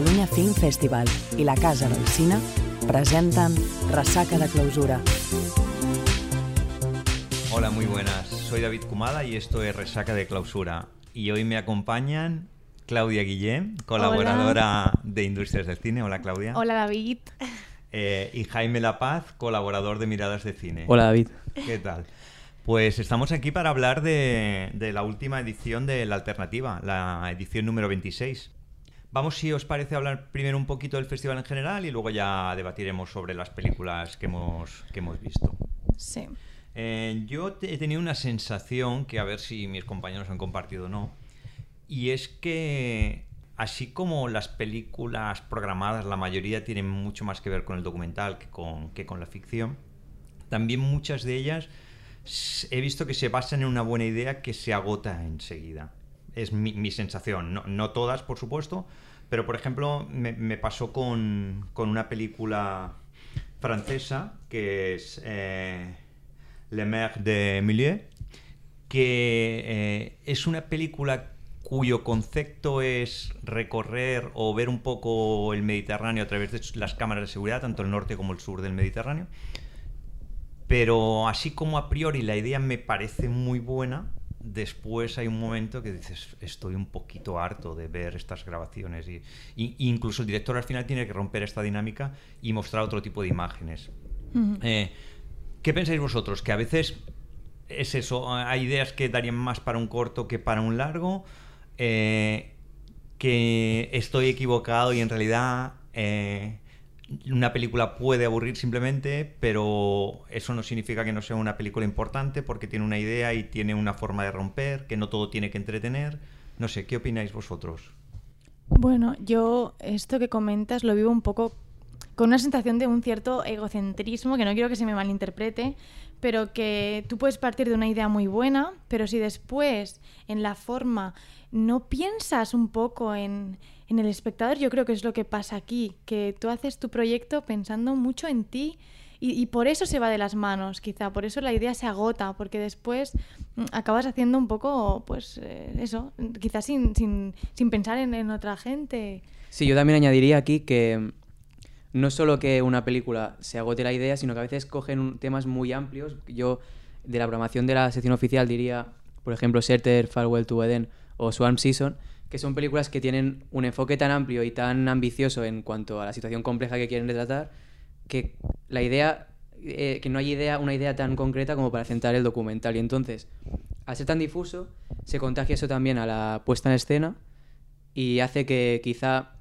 Catalunya Film Festival i la Casa del Cine presenten Resaca de Clausura. Hola, muy buenas. Soy David Kumada y esto es Resaca de Clausura. Y hoy me acompañan Claudia Guillén, colaboradora de Industrias del Cine. Hola, Claudia. Hola, David. Eh, y Jaime La Paz, colaborador de Miradas de Cine. Hola, David. ¿Qué tal? Pues estamos aquí para hablar de, de la última edición de La Alternativa, la edición número 26. Vamos, si os parece, a hablar primero un poquito del festival en general y luego ya debatiremos sobre las películas que hemos, que hemos visto. Sí. Eh, yo he tenido una sensación que a ver si mis compañeros han compartido o no. Y es que así como las películas programadas, la mayoría tienen mucho más que ver con el documental que con, que con la ficción, también muchas de ellas he visto que se basan en una buena idea que se agota enseguida. Es mi, mi sensación. No, no todas, por supuesto, pero por ejemplo me, pasó con, con una película francesa que es eh, Le Maire de Milieu, que eh, es una película cuyo concepto es recorrer o ver un poco el Mediterráneo a través de las cámaras de seguridad, tanto el norte como el sur del Mediterráneo. Pero así como a priori la idea me parece muy buena, después hay un momento que dices, estoy un poquito harto de ver estas grabaciones. Y, y- incluso el director al final tiene que romper esta dinámica y mostrar otro tipo de imágenes. Eh, ¿Qué pensáis vosotros? Que a veces es eso, hay ideas que darían más para un corto que para un largo, eh, que estoy equivocado y en realidad eh, una película puede aburrir simplemente, pero eso no significa que no sea una película importante porque tiene una idea y tiene una forma de romper, que no todo tiene que entretener. No sé, ¿qué opináis vosotros? Bueno, yo esto que comentas lo vivo un poco con una sensación de un cierto egocentrismo, que no quiero que se me malinterprete, pero que tú puedes partir de una idea muy buena, pero si después en la forma no piensas un poco en, el espectador, yo creo que es lo que pasa aquí, que tú haces tu proyecto pensando mucho en ti y, por eso se va de las manos, quizá, por eso la idea se agota, porque después mm, acabas haciendo un poco, pues eh, eso, quizás sin, pensar en, en otra gente. Sí, yo también añadiría aquí que no solo que una película se agote la idea, sino que a veces cogen temas muy amplios. Yo, de la programación de la sección oficial, diría, por ejemplo, Shelter, Farewell to Eden o Swarm Season, que son películas que tienen un enfoque tan amplio y tan ambicioso en cuanto a la situación compleja que quieren retratar, que la idea, eh, que no hay idea, una idea tan concreta como para centrar el documental. Y entonces, al ser tan difuso, se contagia eso también a la puesta en escena y hace que quizá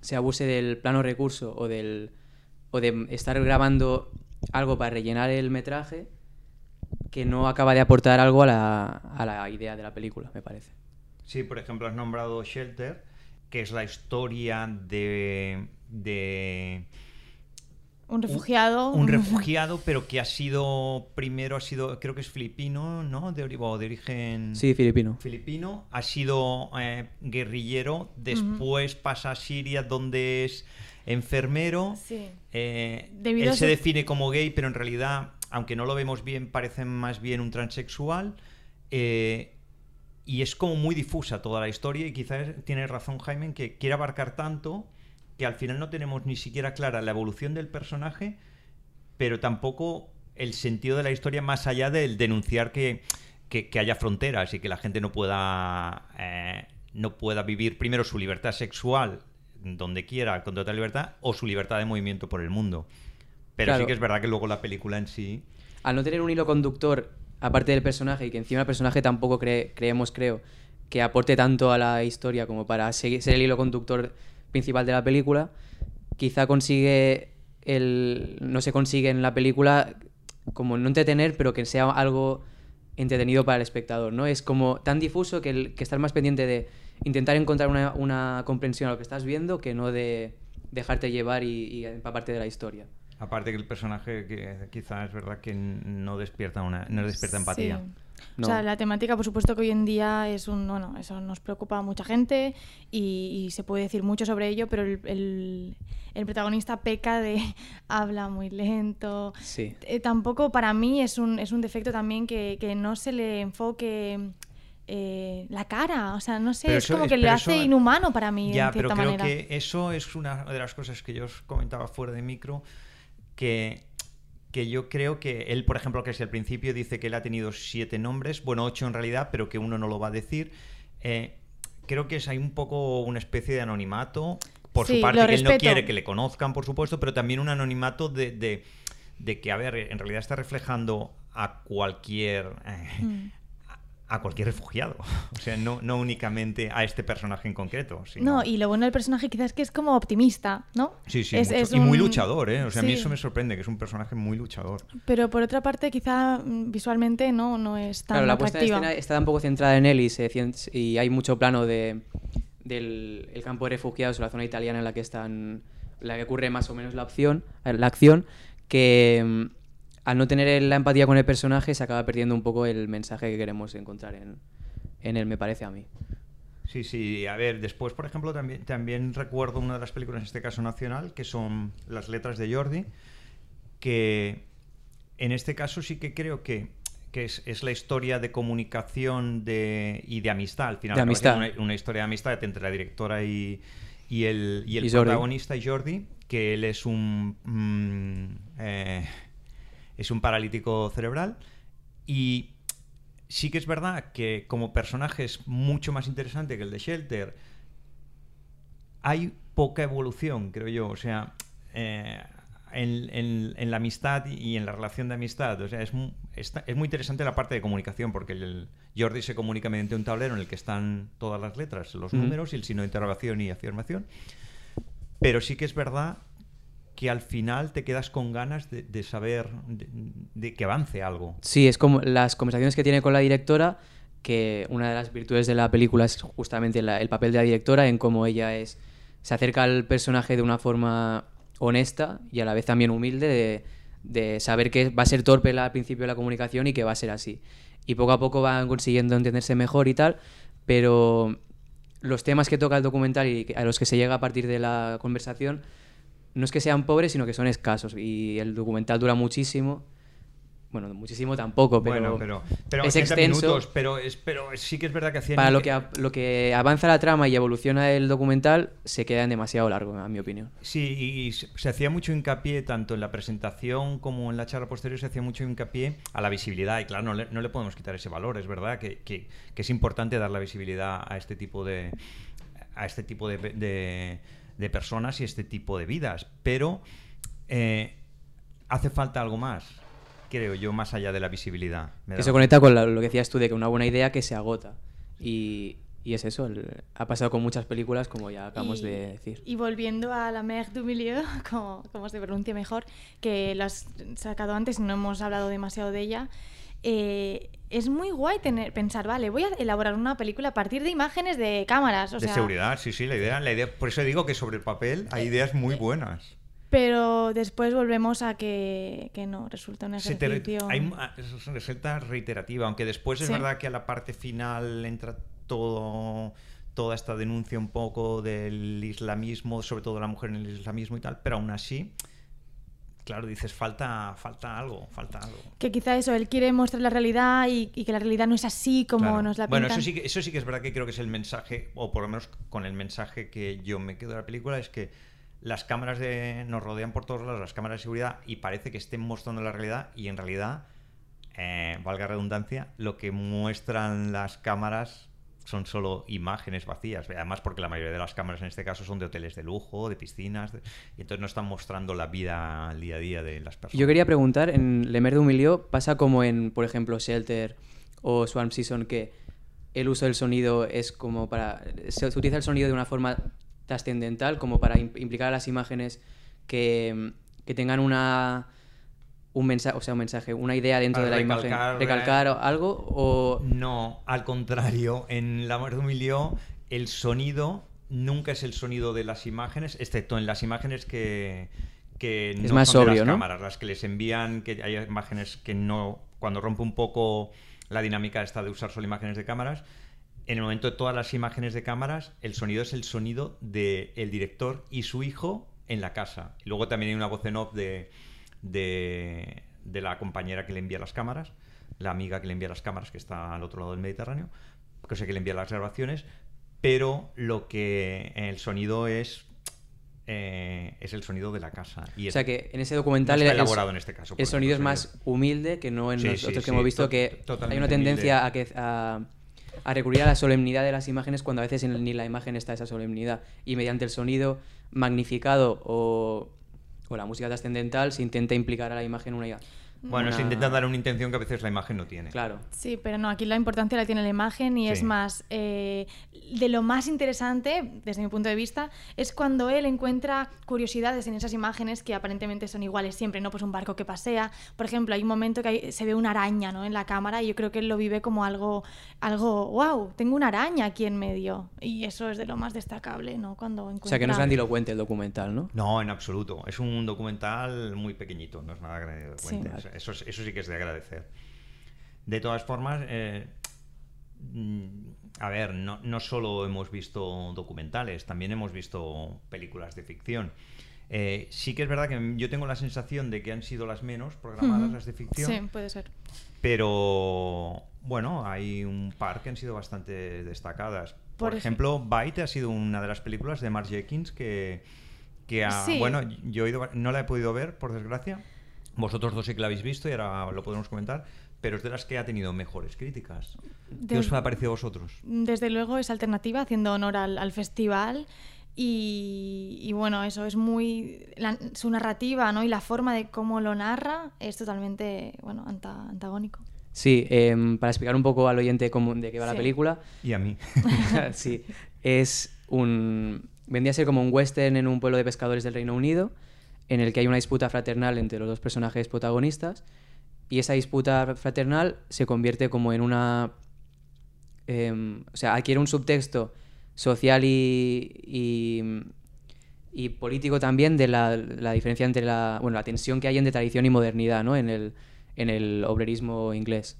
se abuse del plano recurso o del o de estar grabando algo para rellenar el metraje que no acaba de aportar algo a la, a la idea de la película, me parece. Sí, por ejemplo, has nombrado Shelter, que es la historia de, de Un refugiado. un refugiado, pero que ha sido, primero ha sido, creo que es filipino, ¿no? De, o de origen Sí, filipino. filipino, ha sido eh, guerrillero, después pasa a Siria, donde es enfermero. Sí. Eh, él a se define como gay, pero en realidad, aunque no lo vemos bien, parece más bien un transexual. Eh, y es como muy difusa toda la historia y quizás tiene razón Jaime en que quiere abarcar tanto que al final no tenemos ni siquiera clara la evolución del personaje, pero tampoco el sentido de la historia más allá del denunciar que, que- que haya fronteras y que la gente no pueda, eh, no pueda vivir primero su libertad sexual donde quiera, con total libertad, o su libertad de movimiento por el mundo. Pero sí que es verdad que luego la película en sí... Al no tener un hilo conductor aparte del personaje y que encima el personaje tampoco cree- creemos, creo, que aporte tanto a la historia como para ser el hilo conductor principal de la película, quizá consigue el no se consigue en la película como no entretener, pero que sea algo entretenido para el espectador, ¿no? Es como tan difuso que, el, que estar más pendiente de intentar encontrar una, una comprensión a lo que estás viendo que no de dejarte llevar y, y empaparte de la historia. Aparte que el personaje que quizás es verdad que no despierta una no despierta empatía. Sí. No. O sea, la temática, por supuesto, que hoy en día es un. Bueno, eso nos preocupa a mucha gente y, y se puede decir mucho sobre ello, pero el, el- el protagonista peca de. habla muy lento. Sí. Eh, tampoco para mí es un, es un defecto también que, que no se le enfoque eh, la cara. O sea, no sé, Pero es eso como es- que lo hace eso- inhumano para mí, Ya, en pero creo manera. que eso es una de las cosas que yo os comentaba fuera de micro, que, que yo creo que él, por ejemplo, que si al principio dice que él ha tenido siete nombres, bueno, ocho en realidad, pero que uno no lo va a decir, eh, creo que es hay un poco una especie de anonimato, por Sí, su parte, que él no quiere que le conozcan, por supuesto, pero también un anonimato de, de- de que, a ver, en realidad está reflejando a cualquier... eh, Mm. A cualquier refugiado, o sea, no, no únicamente a este personaje en concreto. sino- No, y lo bueno del personaje quizás es que es como optimista, ¿no? Sí, sí, Es- y muy luchador, ¿eh? O sea, a mí eso me sorprende, que es un personaje muy luchador. Pero por otra parte, quizá mm, visualmente no, no es tan Claro, la puesta en atractiva. escena está un poco centrada en él y, se y hay mucho plano de, del el campo de refugiados o la zona italiana en la que están la que ocurre más o menos la opción la acción que mm, al no tener la empatía con el personaje se acaba perdiendo un poco el mensaje que queremos encontrar en, en él me parece a mí Sí, sí, a ver, después, por ejemplo, también, también recuerdo una de las películas, en este caso nacional, que son Las letras de Jordi, que en este caso sí que creo que, que es, es la historia de comunicación de, y de amistad, al final. De amistad. Una, una historia de amistad entre la directora y, y el, y el Y protagonista y Jordi, que él es un... mm, eh, es un paralítico cerebral y sí que es verdad que como personaje es mucho más interesante que el de Shelter. Hay poca evolución, creo yo. O sea, eh, en, en- en la amistad y en la relación de amistad. O sea, es, está- es muy interesante la parte de comunicación, porque el Jordi se comunica mediante un tablero en el que están todas las letras, los números y el signo de interrogación y afirmación. Pero sí que es verdad que al final te quedas con ganas de, saber, de, que avance algo. Sí, es como las conversaciones que tiene con la directora, que una de las virtudes de la película es justamente el papel de la directora en cómo ella es se acerca al personaje de una forma honesta y a la vez también humilde de, saber que va a ser torpe la- al principio de la comunicación y que va a ser así. Y poco a poco van consiguiendo entenderse mejor y tal, pero los temas que toca el documental y a los que se llega a partir de la conversación no es que sean pobres, sino que son escasos. Y el documental dura muchísimo. Bueno, muchísimo tampoco, pero, bueno, pero, pero es 80 extenso. minutos, pero, es, pero sí que es verdad que hacían... Para lo que, lo que avanza la trama y evoluciona el documental, se queda en demasiado largo, a mi opinión. Sí, y se se hacía mucho hincapié, tanto en la presentación como en la charla posterior, se hacía mucho hincapié a la visibilidad. Y claro, no le, no le podemos quitar ese valor, es verdad que, que- que es importante dar la visibilidad a este tipo de, a este tipo de, de- de personas y este tipo de vidas. Pero eh, hace falta algo más, creo yo, más allá de la visibilidad. Me Que se conecta con la- lo que decías tú de que una buena idea que se agota. Y, y es eso, el- ha pasado con muchas películas, como ya acabamos Y- de decir. Y volviendo a la Mer du Milieu, como, como se pronuncia mejor, que lo has sacado antes y no hemos hablado demasiado de ella, eh, es muy guay tener, pensar, vale, voy a elaborar una película a partir de imágenes de cámaras. O de sea, seguridad, sí, sí, la idea, la idea. Por eso digo que sobre el papel hay ideas muy buenas. Pero después volvemos a que, que no, resulta un Se te ejercicio... hay un- ah, es- resulta reiterativa, aunque después es Sí. verdad que a la parte final entra todo toda esta denuncia un poco del islamismo, sobre todo de la mujer en el islamismo y tal, pero aún así, claro, dices, falta, falta algo, falta algo. Que quizá eso, él quiere mostrar la realidad y, y que la realidad no es así como Claro. nos la Bueno, pintan. eso sí, que, eso sí que es verdad que creo que es el mensaje, o por lo menos con el mensaje que yo me quedo de la película, es que las cámaras de, nos rodean por todos lados, las cámaras de seguridad, y parece que estén mostrando la realidad, y en realidad, eh, valga redundancia, lo que muestran las cámaras son solo imágenes vacías. Además, porque la mayoría de las cámaras en este caso son de hoteles de lujo, de piscinas, y entonces no están mostrando la vida al día a día de las personas. Yo quería preguntar, en Le Mer de Milieu pasa como en, por ejemplo, Shelter o Swarm Season, que el uso del sonido es como para... Se utiliza el sonido de una forma trascendental, como para im- implicar a las imágenes que, que tengan una... Un mensaje, o sea, un mensaje, una idea dentro de la recalcar, imagen. eh, Recalcar algo o... No, al contrario, en La Muerte de Emilio el sonido nunca es el sonido de las imágenes, excepto en las imágenes que, que Es no más son de sobrio, las ¿no? cámaras, las que les envían, que hay imágenes que no, cuando rompe un poco la dinámica esta de usar solo imágenes de cámaras, en el momento de todas las imágenes de cámaras, el sonido es el sonido del director y su hijo en la casa. Y luego también hay una voz en off de, de, de la compañera que le envía las cámaras, la amiga que le envía las cámaras que está al otro lado del Mediterráneo. cosa que le envía las grabaciones, pero lo que el sonido es eh, es el sonido de la casa. Y o sea que en ese documental no está el- elaborado en este caso. el sonido es más humilde que no en Sí, los sí, otros que sí, hemos visto to- que hay una tendencia a que a, a recurrir a la solemnidad de las imágenes cuando a veces en- ni la imagen está esa solemnidad y mediante el sonido magnificado o, o la música trascendental se intenta implicar a la imagen una Bueno, se una- intenta dar una intención que a veces la imagen no tiene. claro Sí, pero no, aquí la importancia la tiene la imagen y es Sí. más, eh, de lo más interesante, desde mi punto de vista, es cuando él encuentra curiosidades en esas imágenes que aparentemente son iguales siempre, ¿no? Pues un barco que pasea, por ejemplo, hay un momento que hay- se ve una araña, ¿no? En la cámara y yo creo que él lo vive como algo, algo, wow, tengo una araña aquí en medio y eso es de lo más destacable, ¿no? Cuando encuentra... o sea que no es grandilocuente el documental no No, en absoluto. Es un documental muy pequeñito, no es nada grandilocuente. Sí. Eso, es- eso sí que es de agradecer. De todas formas, eh, mm, a ver, no, no solo hemos visto documentales, también hemos visto películas de ficción. Eh, sí que es verdad que yo tengo la sensación de que han sido las menos programadas las de ficción, Sí, puede ser. pero bueno, hay un par que han sido bastante destacadas. Por, Por ej- ejemplo, Bite ha sido una de las películas de Mark Jenkins que, que ha- Sí. bueno, yo he ido- no la he podido ver, por desgracia. Vosotros dos sí que la habéis visto y ahora lo podemos comentar, pero es de las que ha tenido mejores críticas. ¿Qué os ha parecido a vosotros? Desde luego es alternativa, haciendo honor al, al festival. Y, y bueno, eso es muy. la- su narrativa ¿no? y la forma de cómo lo narra es totalmente bueno, anta- antagónico. sí em, para explicar un poco al oyente cómo, de qué va la película Y a mí. sí, es un... Vendría a ser como un western en un pueblo de pescadores del Reino Unido, en el que hay una disputa fraternal entre los dos personajes protagonistas, y esa disputa fraternal se convierte como en una... em, o sea, adquiere un subtexto social y, y, y político también de la, la diferencia entre la... Bueno, la tensión que hay entre tradición y modernidad, ¿no? En el, en el obrerismo inglés.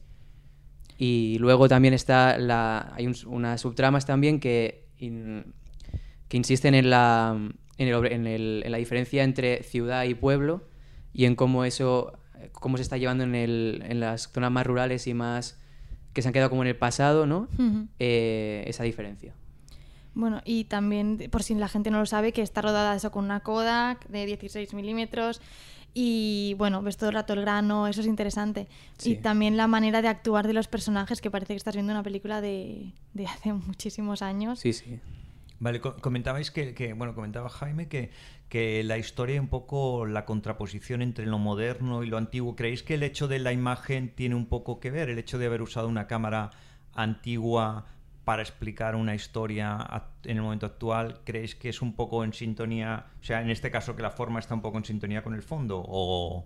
Y luego también está la, hay un- unas subtramas también que, que insisten en la, en, el en el- en la diferencia entre ciudad y pueblo y en cómo eso cómo se está llevando en, el, en las zonas más rurales y más que se han quedado como en el pasado, ¿no? Eh, esa diferencia. Bueno, y también, por si la gente no lo sabe, que está rodada eso con una Kodak de 16 milímetros. Y bueno, ves todo el rato el grano, eso es interesante. Sí. Y también la manera de actuar de los personajes, que parece que estás viendo una película de, de hace muchísimos años. Sí, sí. Vale, co- comentabais que, que- bueno, comentaba Jaime que, que la historia un poco la contraposición entre lo moderno y lo antiguo. ¿Creéis que el hecho de la imagen tiene un poco que ver? El hecho de haber usado una cámara antigua para explicar una historia en el momento actual, ¿creéis que es un poco en sintonía? O sea, en este caso que la forma está un poco en sintonía con el fondo o,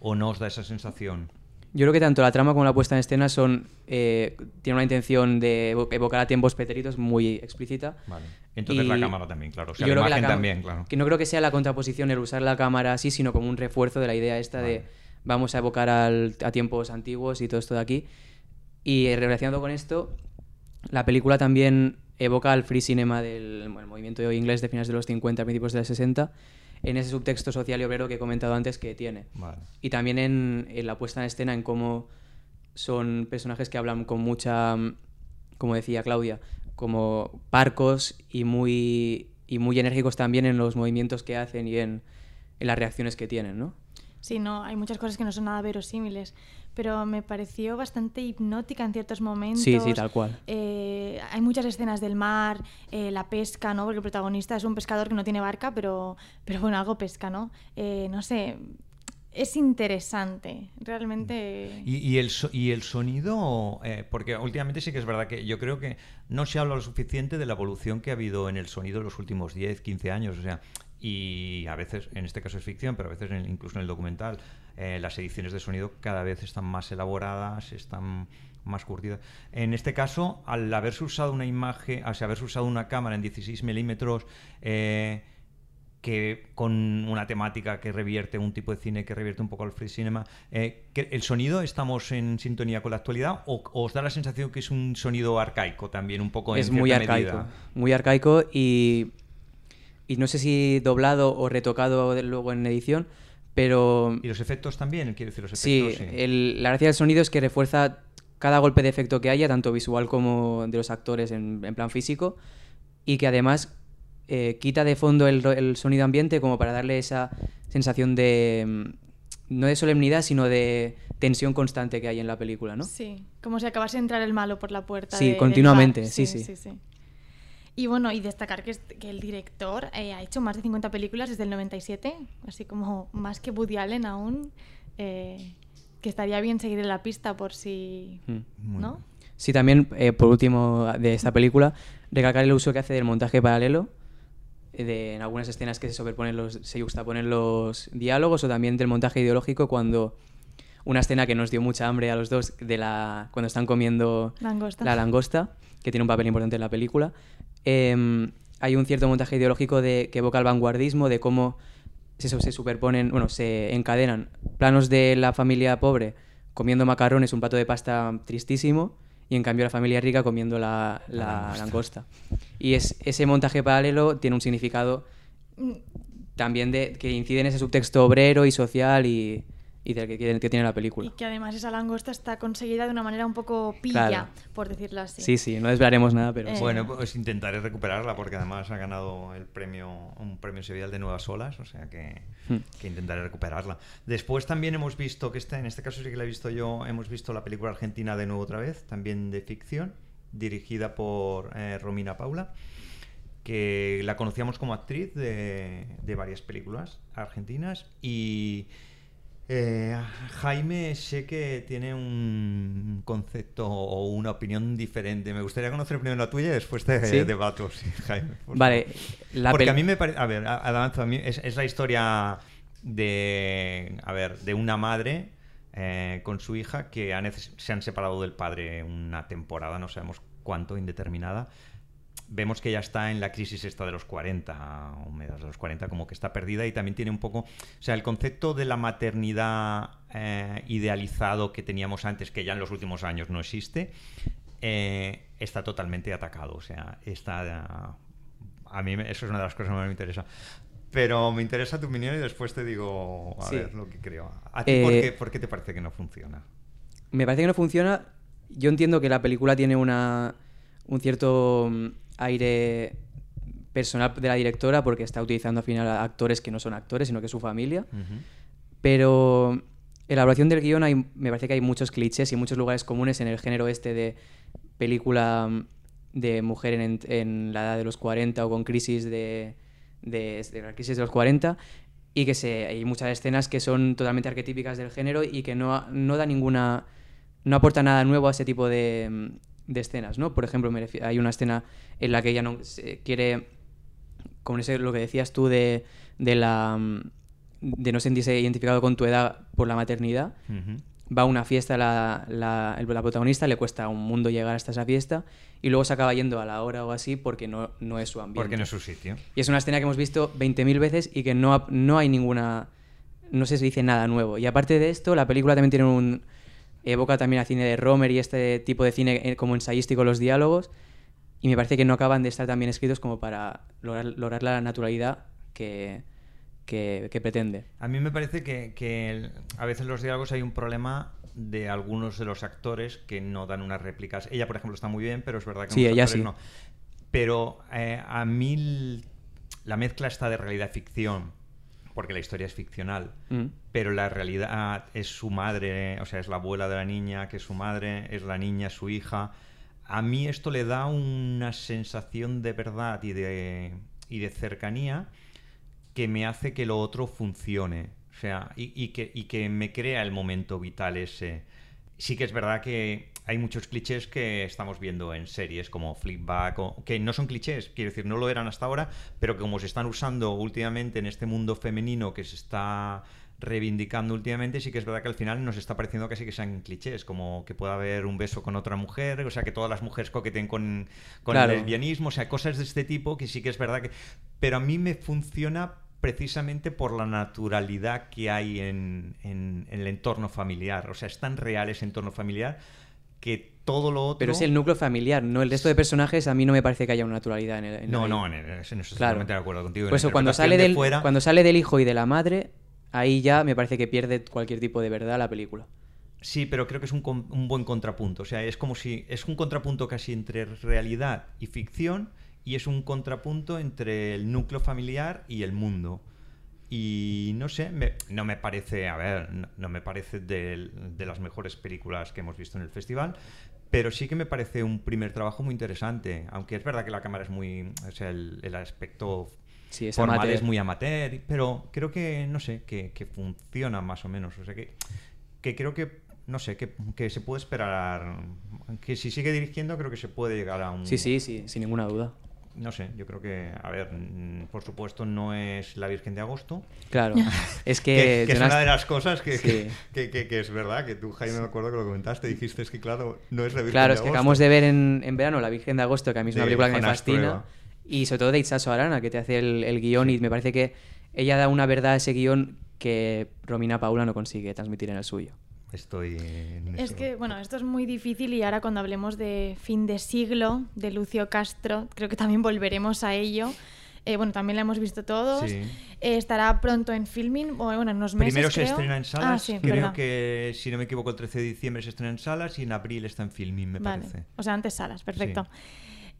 o no os da esa sensación? Yo creo que tanto la trama como la puesta en escena son eh, tiene una intención de evo- evocar a tiempos pretéritos muy explícita. Vale. Entonces Y la cámara también, claro. O sea, yo la creo que imagen cam- también, claro. Que no creo que sea la contraposición el usar la cámara así, sino como un refuerzo de la idea esta de Vale. vamos a evocar al- a tiempos antiguos y todo esto de aquí. Y eh, relacionado con esto, la película también evoca al free cinema del bueno, movimiento inglés de finales de los 50, principios de los 60, en ese subtexto social y obrero que he comentado antes que tiene. Vale. Y también en, en la puesta en escena, en cómo son personajes que hablan con mucha, como decía Claudia, como parcos y muy, y muy enérgicos también en los movimientos que hacen y en, en las reacciones que tienen, ¿no? Sí, no, hay muchas cosas que no son nada verosímiles, pero me pareció bastante hipnótica en ciertos momentos. Sí, sí, tal cual. Eh, hay muchas escenas del mar, eh, la pesca, ¿no? Porque el protagonista es un pescador que no tiene barca, pero, pero bueno, algo pesca, ¿no? Eh, no sé, es interesante, realmente... Y, el, sonido, eh, porque últimamente sí que es verdad que yo creo que no se habla lo suficiente de la evolución que ha habido en el sonido en los últimos 10, 15 años. O sea, y a veces, en este caso es ficción, pero a veces incluso en el documental, eh, las ediciones de sonido cada vez están más elaboradas, están más curtidas. En este caso, al haberse usado una imagen, o sea, haberse usado una cámara en 16 milímetros, eh, que con una temática que revierte un tipo de cine que revierte un poco al free cinema. eh, ¿El sonido estamos en sintonía con la actualidad o, o os da la sensación que es un sonido arcaico también un poco en es muy arcaico. medida? Muy arcaico y, y no sé si doblado o retocado luego en edición, pero ¿Y los efectos también? Quiero decir, los sí, efectos. el- la gracia del sonido es que refuerza cada golpe de efecto que haya, tanto visual como de los actores en, en plan físico, y que además eh, quita de fondo el, sonido ambiente como para darle esa sensación de, mm, no de solemnidad, sino de tensión constante que hay en la película, ¿no? Sí, como si acabase de entrar el malo por la puerta. Sí, de- continuamente, sí, sí. Y bueno, y destacar que, el director eh, ha hecho más de 50 películas desde el 97, así como más que Woody Allen aún, eh, que estaría bien seguir en la pista por si... Mm. Muy ¿No? Sí, también, eh, por último, de esta película, recalcar el uso que hace del montaje paralelo, de, en algunas escenas que se sobreponen los, se juxtaponen los diálogos, o también del montaje ideológico cuando una escena que nos dio mucha hambre a los dos, de la, cuando están comiendo Langosta. la langosta, que tiene un papel importante en la película, em, hay un cierto montaje ideológico de, que evoca el vanguardismo, de cómo se, se superponen, bueno, se encadenan planos de la familia pobre comiendo macarrones, un plato de pasta tristísimo, y en cambio la familia rica comiendo la, la langosta. Y es, ese montaje paralelo tiene un significado Mm, también de, que incide en ese subtexto obrero y social y, y del que, que tiene la Y película. que además esa langosta está conseguida de una manera un poco pilla, Claro. por decirlo así. Sí, sí, no desvelaremos nada, pero... Eh. Bueno, pues intentaré recuperarla porque además ha ganado el premio, un premio Sevilla de Nuevas Olas, o sea que, Hmm. que intentaré recuperarla. Después también hemos visto, que esta, en este caso sí que la he visto yo, hemos visto la película argentina de nuevo otra vez, también de ficción, dirigida por eh, Romina Paula, que la conocíamos como actriz de, de varias películas argentinas y... Eh, Jaime sé que tiene un concepto o una opinión diferente. Me gustaría conocer primero la tuya y después te ¿Sí? debato, sí, Jaime. por Vale, la Porque a mí me parece... A ver, avanzo, a mí es, es la historia de... A ver, de una madre eh, con su hija que se han separado del padre una temporada, no sabemos cuánto, indeterminada. Vemos que ya está en la crisis esta de los 40, o mediados de los 40, como que está perdida y también tiene un poco... O sea, el concepto de la maternidad eh, idealizado que teníamos antes, que ya en los últimos años no existe, eh, está totalmente atacado. O sea, está... A mí eso es una de las cosas que más me interesa. Pero me interesa tu opinión y después te digo a Sí. ver lo que creo. ¿A ti Eh, por, qué, por qué te parece que no funciona? Me parece que no funciona. Yo entiendo que la película tiene una, un cierto mm, aire personal de la directora porque está utilizando al final a actores que no son actores, sino que es su familia. Pero en la elaboración del guion hay, me parece que hay muchos clichés y muchos lugares comunes en el género este de película mm, de mujer en, en la edad de los 40 o con crisis de, de, de la crisis de los 40 y que se, hay muchas escenas que son totalmente arquetípicas del género y que no, no da ninguna no aporta nada nuevo a ese tipo de, mm, de escenas, ¿no? Por ejemplo, me hay una escena en la que ella no se quiere con ese lo que decías tú de, de la de no sentirse identificado con tu edad por la maternidad va a una fiesta la, la, la protagonista, le cuesta un mundo llegar hasta esa fiesta y luego se acaba yendo a la hora o así porque no, no es su ambiente. Porque no es su sitio. Y es una escena que hemos visto 20.000 veces y que no, no hay ninguna... No se dice nada nuevo. Y aparte de esto, la película también tiene un... Evoca también a cine de Romer y este tipo de cine eh, como ensayístico los diálogos. Y me parece que no acaban de estar tan bien escritos como para lograr, lograr la naturalidad que, que, que pretende. A mí me parece que, que el- a veces en los diálogos hay un problema de algunos de los actores que no dan unas réplicas. Ella, por ejemplo, está muy bien, pero es verdad que Sí, ella sí. no. Pero eh, a mí la mezcla está de realidad-ficción, porque la historia es ficcional, Mm. pero la realidad es su madre, o sea, es la abuela de la niña, que es su madre, es la niña, su hija. A mí esto le da una sensación de verdad y de, y de cercanía que me hace que lo otro funcione. O sea, y, y que, y que me crea el momento vital ese. Sí que es verdad que hay muchos clichés que estamos viendo en series como Flipback, o, que no son clichés, quiero decir, no lo eran hasta ahora, pero que como se están usando últimamente en este mundo femenino que se está reivindicando últimamente, sí que es verdad que al final nos está pareciendo casi que sean clichés, como que pueda haber un beso con otra mujer, o sea, que todas las mujeres coqueten con, con Claro. el lesbianismo, o sea, cosas de este tipo que sí que es verdad que... Pero a mí me funciona precisamente por la naturalidad que hay en, en- en el entorno familiar. O sea, es tan real ese entorno familiar que todo lo otro... Pero es el núcleo familiar, no el resto de personajes. A mí no me parece que haya una naturalidad en el. en No, no, en, en eso estoy Claro. totalmente de acuerdo contigo. La eso, cuando sale, de del, fuera- cuando sale del hijo y de la madre, ahí ya me parece que pierde cualquier tipo de verdad la película. Sí, pero creo que es un buen contrapunto. O sea, es como si. Es un contrapunto casi entre realidad y ficción. Y es un contrapunto entre el núcleo familiar y el mundo. Y no sé, me- no me parece. A ver, no, no me parece de, de las mejores películas que hemos visto en el festival. Pero sí que me parece un primer trabajo muy interesante. Aunque es verdad que la cámara es muy. O sea, el, el aspecto Sí, es formal amateur. es muy amateur, pero creo que, no sé, que, que funciona más o menos. O sea, que, que creo que, no sé, que, que se puede esperar, que si sigue dirigiendo creo que se puede llegar a un... Sí, sí, sí, sin ninguna duda. No sé, yo creo que, a ver, mm, por supuesto no es La Virgen de Agosto, Claro. es que, que, que es una de las cosas que, Sí. que, es verdad, que tú, Jaime, me acuerdo que lo comentaste, dijiste es que, claro, no es La Virgen Claro, de es que Agosto. acabamos de ver en, en verano La Virgen de Agosto, que a mí es una De película que me fascina. Y sobre todo de Itzaso Arana, que te hace el, el guion y me parece que ella da una verdad a ese guion que Romina Paula no consigue transmitir en el suyo. Estoy en Es eso. que, bueno, esto es muy difícil y ahora cuando hablemos de fin de siglo, de Lucio Castro, creo que también volveremos a ello. Eh, bueno, también la hemos visto todos. Sí. Eh, estará pronto en filming, o bueno, en unos meses. Primero se creo. estrena en salas, Ah, sí, creo verdad. que si no me equivoco el 13 de diciembre se estrena en salas y en abril está en filming, me Vale. parece. O sea, antes salas, perfecto.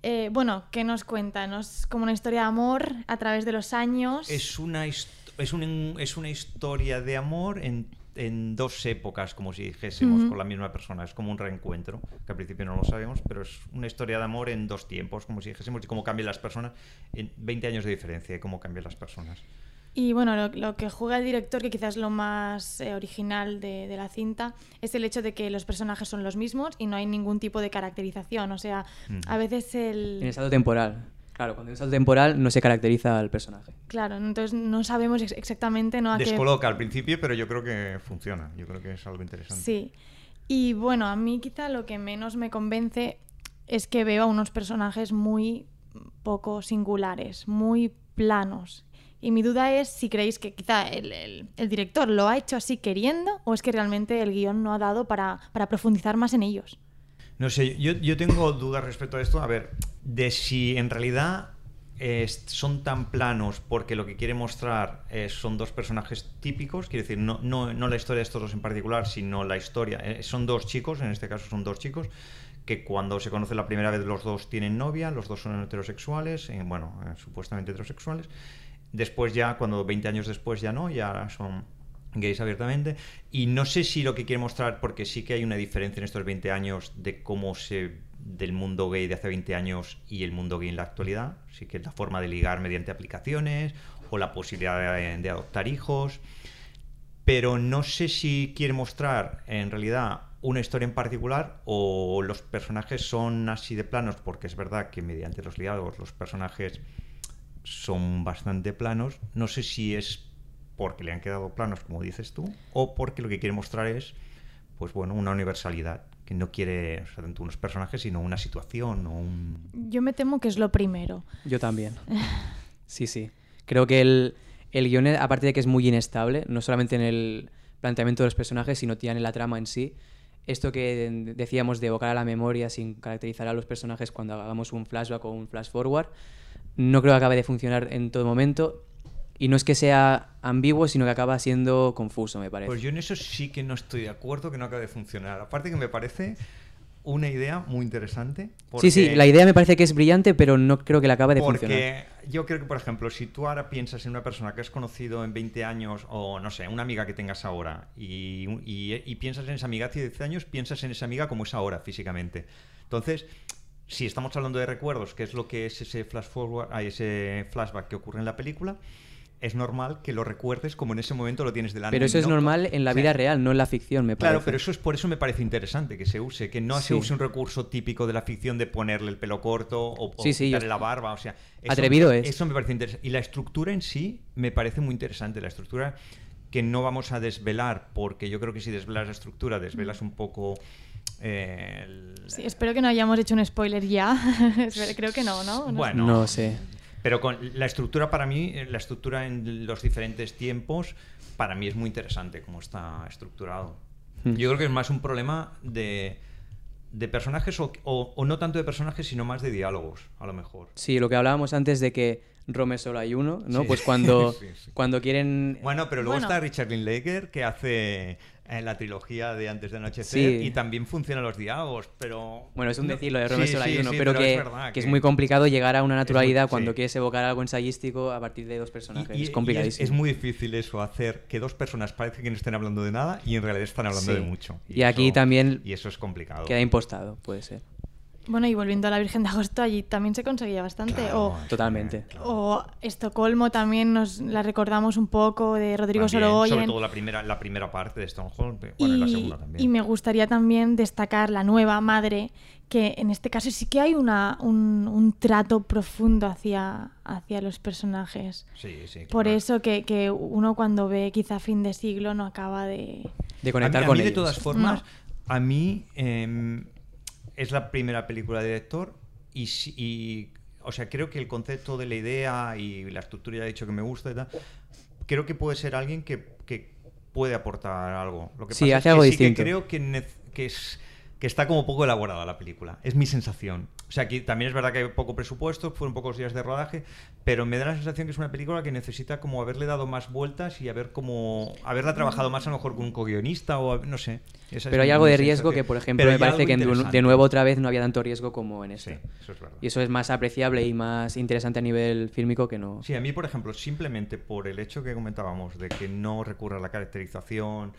Eh, bueno, ¿qué nos cuenta? Nos como una historia de amor a través de los años. Es una, hist- es un- es una historia de amor en, en dos épocas, como si dijésemos, Ujú. con la misma persona. Es como un reencuentro, que al principio no lo sabemos, pero es una historia de amor en dos tiempos, como si dijésemos, y cómo cambian las personas, en 20 años de diferencia, y cómo cambian las personas. Y bueno, lo, lo que juega el director, que quizás es lo más eh, original de, de la cinta, es el hecho de que los personajes son los mismos y no hay ningún tipo de caracterización. O sea, Mm. a veces el... En salto temporal. Claro, cuando hay un salto temporal no se caracteriza al personaje. Claro, entonces no sabemos ex- exactamente ¿no? a qué... Descoloca al principio, pero yo creo que funciona. Yo creo que es algo interesante. Sí. Y bueno, a mí quizá lo que menos me convence es que veo a unos personajes muy poco singulares, muy planos. Y mi duda es si creéis que quizá el, el- el director lo ha hecho así queriendo o es que realmente el guion no ha dado para, para profundizar más en ellos. No sé, yo, yo tengo dudas respecto a esto. A ver, de si en realidad eh, son tan planos porque lo que quiere mostrar eh, son dos personajes típicos, quiere decir, no, no, no la historia de estos dos en particular, sino la historia. eh, son dos chicos, en este caso son dos chicos, que cuando se conocen la primera vez los dos tienen novia, los dos son heterosexuales, bueno, supuestamente heterosexuales. Después ya, cuando 20 años después ya no, ya son gays abiertamente. Y no sé si lo que quiere mostrar, porque sí que hay una diferencia en estos 20 años de cómo se del mundo gay de hace 20 años y el mundo gay en la actualidad. Sí que la forma de ligar mediante aplicaciones o la posibilidad de, adoptar hijos. Pero no sé si quiere mostrar en realidad una historia en particular o los personajes son así de planos, porque es verdad que mediante los diálogos los personajes son bastante planos. No sé si es porque le han quedado planos, como dices tú, o porque lo que quiere mostrar es, pues bueno, una universalidad, que no quiere, o sea, tanto unos personajes, sino una situación o un... Yo me temo que es lo primero. Yo también. Sí, sí. Creo que el, el guion, aparte de que es muy inestable, no solamente en el planteamiento de los personajes, sino también en la trama en sí. Esto que decíamos de evocar a la memoria sin caracterizar a los personajes cuando hagamos un flashback o un flash forward, no creo que acabe de funcionar en todo momento. Y no es que sea ambiguo, sino que acaba siendo confuso, me parece. Pues yo en eso sí que no estoy de acuerdo, que no acabe de funcionar. Aparte que me parece una idea muy interesante. Sí, sí, la idea me parece que es brillante, pero no creo que la acabe de funcionar. Porque yo creo que, por ejemplo, si tú ahora piensas en una persona que has conocido en 20 años, o no sé, una amiga que tengas ahora, y, y- y piensas en esa amiga hace 10 años, piensas en esa amiga como es ahora físicamente. Entonces, si estamos hablando de recuerdos, que es lo que es ese flash forward, ah, ese flashback que ocurre en la película, es normal que lo recuerdes como en ese momento lo tienes delante. Pero eso es no- normal en la o sea, vida real, no en la ficción, me parece. Claro, pero eso es por eso me parece interesante que se use, que no se use un recurso típico de la ficción de ponerle el pelo corto o, o Sí, sí, quitarle yo- la barba, o sea, eso- Atrevido es. Eso me parece interesante. Y la estructura en sí me parece muy interesante, la estructura que no vamos a desvelar, porque yo creo que si desvelas la estructura, desvelas un poco eh, el- Sí, espero que no hayamos hecho un spoiler ya. Creo que no, ¿no? No Bueno, No sé. Pero con la estructura para mí, eh, la estructura en los diferentes tiempos, para mí es muy interesante cómo está estructurado. Hmm. Yo creo que es más un problema de, de personajes o, o- o no tanto de personajes, sino más de diálogos, a lo mejor. Sí, lo que hablábamos antes de que Rome solo hay uno, ¿no? Sí. Pues cuando, Sí, sí. cuando quieren... Bueno, pero luego Bueno. está Richard Linklater que hace en la trilogía de Antes de Anochecer Sí. y también funcionan los diálogos, pero... Bueno, es un decirlo de sí, Romeo sí, hay uno, sí, pero, que, es verdad que es muy complicado llegar a una muy- naturalidad cuando quieres evocar algo ensayístico a partir de dos personajes. y- es complicadísimo. es, muy difícil eso, hacer que dos personas parezcan que no estén hablando de nada y en realidad están hablando de mucho. Y aquí también Y eso es complicado. Queda impostado, puede ser. Bueno, y volviendo a la Virgen de Agosto, allí también se conseguía bastante. Claro, o, Totalmente. o Estocolmo también nos la recordamos un poco de Rodrigo También, Sorogoyen. Sobre todo la primera, la primera parte de Stoneholm, bueno, y, la segunda también. y me gustaría también destacar la nueva madre, que en este caso sí que hay una, un, un trato profundo hacia, hacia los personajes. Sí, sí, Por eso que, que uno cuando ve quizá fin de siglo no acaba de... De A conectar mí- a con mí, de ellos. todas formas, a mí es la primera película de director y, o sea, creo que el concepto de la idea y la estructura ya he dicho que me gusta y tal, creo que puede ser alguien que, que puede aportar algo. Lo que Sí, pasa hace es algo que distinto. Sí que creo que, que es que está como poco elaborada la película. Es mi sensación. O sea, aquí también es verdad que hay poco presupuesto, fueron pocos días de rodaje, pero me da la sensación que es una película que necesita como haberle dado más vueltas y haber como haberla trabajado más a lo mejor con un co-guionista o no sé. Esa Pero hay algo de riesgo que, por ejemplo, me parece que de nuevo otra vez no había tanto riesgo como en Sí, este. eso es verdad. Y eso es más apreciable y más interesante a nivel fílmico que no. Sí, a mí, por ejemplo, simplemente por el hecho que comentábamos de que no recurra a la caracterización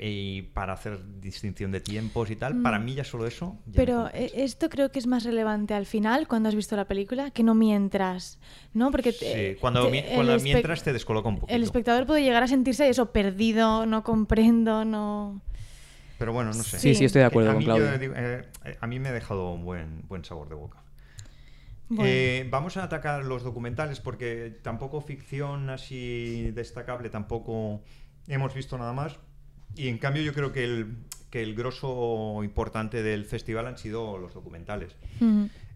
y para hacer distinción de tiempos y tal, para mí ya solo eso. ya Pero eh, esto creo que es más relevante al final, cuando has visto la película, que no mientras, ¿no? Porque te- Sí, cuando, te- mi- el cuando espe- mientras te descoloca un poquito. El espectador puede llegar a sentirse eso, perdido, no comprendo, no... Pero bueno, no sé. Sí, sí, estoy de acuerdo a con mí, yo Claudia. digo, eh, eh, a mí me ha dejado un buen, buen sabor de boca. Bueno. Eh, vamos a atacar los documentales porque tampoco ficción así destacable, tampoco hemos visto nada más. Y en cambio yo creo que el, que el grosso importante del festival han sido los documentales.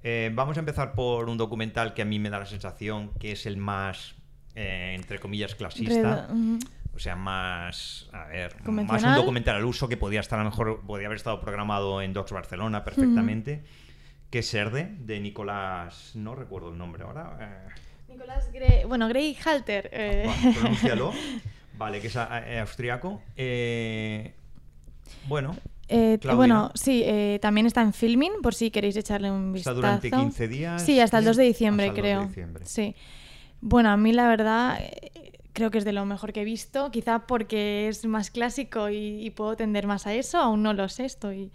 Eh, vamos a empezar por un documental que a mí me da la sensación que es el más, eh, entre comillas, clasista. Redo-. O sea, más, a ver, más un documental al uso que podía estar a lo mejor, podía haber estado programado en Docs Barcelona perfectamente, que es Serde, de Nicolás, no recuerdo el nombre ahora, eh, Nicolás Gre- bueno, Grey Halter. eh, va, pronúncialo, vale, que es eh, austriaco. Eh, bueno, Eh, bueno, sí, eh, también está en filming, por si queréis echarle un Está vistazo. durante 15 días. Sí, hasta el 2 de diciembre, Hasta el 2 de creo. diciembre. Sí. Bueno, a mí la verdad creo que es de lo mejor que he visto, quizá porque es más clásico y, y puedo tender más a eso, aún no lo sé, estoy...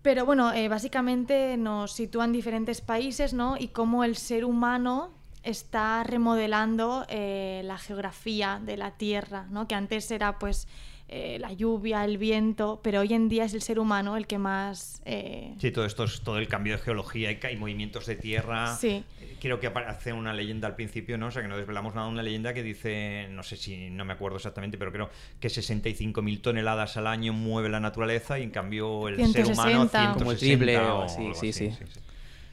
Pero bueno, eh, básicamente nos sitúan diferentes países, ¿no? Y cómo el ser humano está remodelando eh, la geografía de la Tierra, ¿no? Que antes era pues eh, la lluvia, el viento, pero hoy en día es el ser humano el que más... eh, Sí, todo esto es todo el cambio de geología y movimientos de tierra. Sí. Eh, Creo que aparece una leyenda al principio, ¿no? O sea, que no desvelamos nada, una leyenda que dice, no sé si, no me acuerdo exactamente, pero creo que 65.000 toneladas al año mueve la naturaleza y en cambio el ser 160. humano 160 Como el triple o o así, algo sí, sí.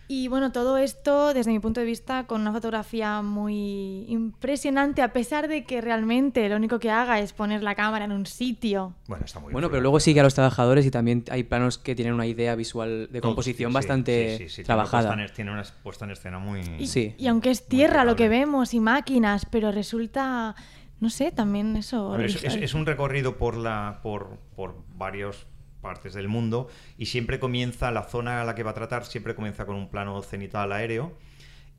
Y bueno, todo esto desde mi punto de vista con una fotografía muy impresionante, a pesar de que realmente lo único que haga es poner la cámara en un sitio. Bueno, está muy Bueno, pero luego sigue a los trabajadores y también hay planos que tienen una idea visual de composición sí, bastante sí, sí, trabajada. puesta en- Tiene una puesta en escena muy... Y, Sí. y aunque es tierra lo que vemos y máquinas, pero resulta, no sé, también eso... Ver, es, es- un recorrido por la por, por varias partes del mundo y siempre comienza la zona a la que va a tratar siempre comienza con un plano cenital aéreo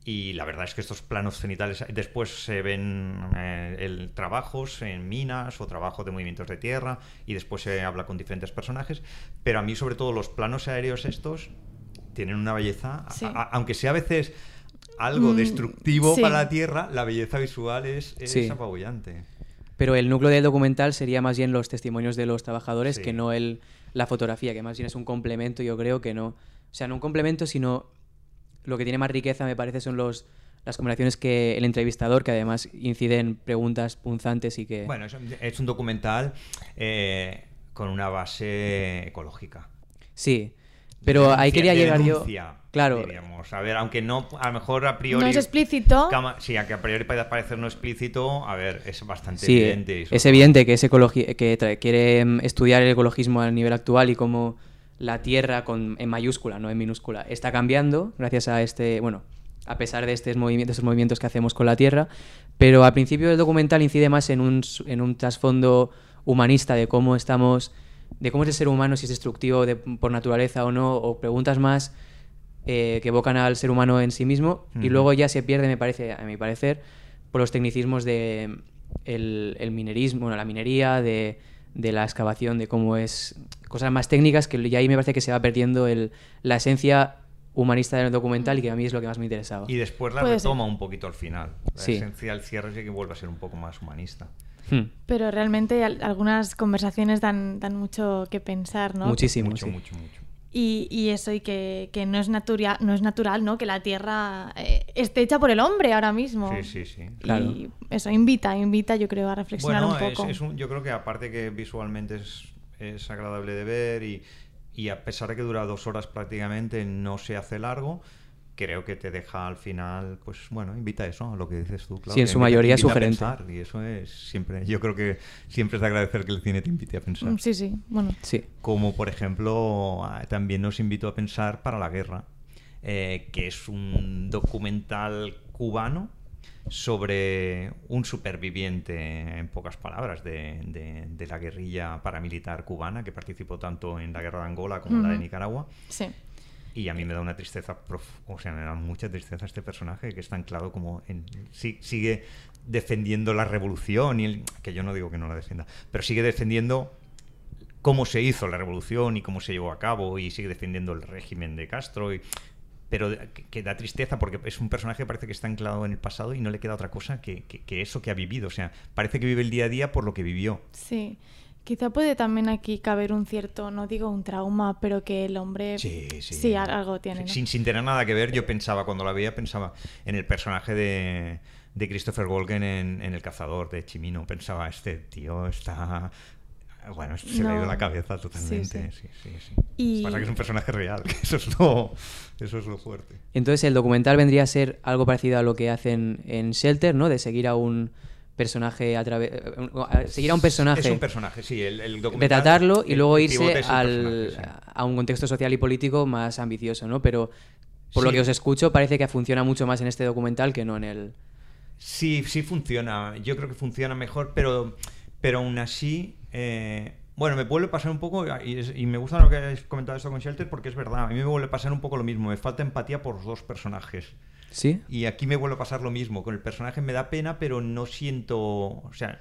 y la verdad es que estos planos cenitales después se ven eh, el, trabajos en minas o trabajos de movimientos de tierra y después se habla con diferentes personajes pero a mí sobre todo los planos aéreos estos tienen una belleza a- Sí. a- aunque sea a veces algo Mm, destructivo sí. para la tierra la belleza visual es, es Sí. apabullante Pero el núcleo del documental sería más bien los testimonios de los trabajadores Sí. que no el, la fotografía, que más bien es un complemento, yo creo que no. O sea, no un complemento, sino lo que tiene más riqueza, me parece, son los las conversaciones que el entrevistador, que además inciden preguntas punzantes y que... Bueno, es, un- es un documental eh, con una base ecológica. sí, pero ahí quería de llegar denuncia, yo... Claro, diríamos. A ver, aunque no, a lo mejor a priori. No es explícito. cama- sí, a que a priori pueda parecer no explícito, a ver, es bastante sí, evidente. sobre es evidente que, es que quiere mm, estudiar el ecologismo a nivel actual y cómo la Tierra, con, en mayúscula, no en minúscula, está cambiando gracias a este, bueno, a pesar de estos movimientos, estos movimientos que hacemos con la Tierra, pero al principio del documental incide más en un, en un trasfondo humanista de cómo estamos, de cómo es el ser humano, si es destructivo de- por naturaleza o no, o preguntas más eh, que evocan al ser humano en sí mismo, y luego ya se pierde, me parece, a mi parecer, por los tecnicismos de el, el minerismo, bueno, la minería, de, de la excavación, de cómo es cosas más técnicas, que ya ahí me parece que se va perdiendo el, la esencia humanista del documental y que a mí es lo que más me interesaba. Y después la Puede ser. retoma un poquito al final. La Sí. esencia del cierre sí que vuelve a ser un poco más humanista. Hmm. Pero realmente al- algunas conversaciones dan, dan mucho que pensar, ¿no? Muchísimo, mucho, sí. mucho, mucho. Y, y eso, y que, que no, es natural, no es natural, ¿no? Que la Tierra eh, esté hecha por el hombre ahora mismo. Sí, sí, sí. Claro. Y eso invita, invita, yo creo, a reflexionar Bueno, un es, poco. es un- yo creo que aparte que visualmente es, es agradable de ver y, y a pesar de que dura dos horas prácticamente, no se hace largo, creo que te deja al final, pues bueno, invita a eso, a lo que dices tú. Claro, Sí, en su mayoría a sugerente. y eso es siempre, yo creo que siempre es de agradecer que el cine te invite a pensar. Sí, sí, bueno. Sí. Como por ejemplo, ah, también nos invitó a pensar para la guerra, eh, que es un documental cubano sobre un superviviente, en pocas palabras, de, de- de la guerrilla paramilitar cubana que participó tanto en la guerra de Angola como en la de. Nicaragua. Sí. Y a mí me da una tristeza, prof- o sea, me da mucha tristeza este personaje que es tan claro como en- si- sigue defendiendo la revolución, y el- que yo no digo que no la defienda, pero sigue defendiendo cómo se hizo la revolución y cómo se llevó a cabo y sigue defendiendo el régimen de Castro. Y, pero que da tristeza porque es un personaje que parece que está anclado en el pasado y no le queda otra cosa que, que- que eso que ha vivido. O sea, parece que vive el día a día por lo que vivió. Sí. Quizá puede también aquí caber un cierto, no digo un trauma, pero que el hombre Sí, sí. sí al- algo tiene. ¿no? Sin, sin tener nada que ver, yo pensaba, cuando la veía, pensaba en el personaje de, de Christopher Walken en, en El Cazador de Chimino. Pensaba, este tío está. Bueno, se le ha ido la cabeza totalmente. Sí, Sí, sí, sí. Y- Pasa que es un personaje real, que eso es lo, eso es lo fuerte. Entonces el documental vendría a ser algo parecido a lo que hacen en Shelter, ¿no? De seguir a un personaje a través... Seguir a un personaje, Es un personaje, sí. El, el documental- retratarlo y luego irse al, sí. a un contexto social y político más ambicioso, ¿no? Pero por lo que os escucho parece que funciona mucho más en este documental que no en el... Sí, sí funciona. Yo creo que funciona mejor, pero, pero aún así. eh, bueno, me vuelve a pasar un poco, y, es- y me gusta lo que has comentado esto con Shelter, porque es verdad. A mí me vuelve a pasar un poco lo mismo. Me falta empatía por los dos personajes. ¿Sí? Y aquí me vuelve a pasar lo mismo. Con el personaje me da pena, pero no siento. O sea,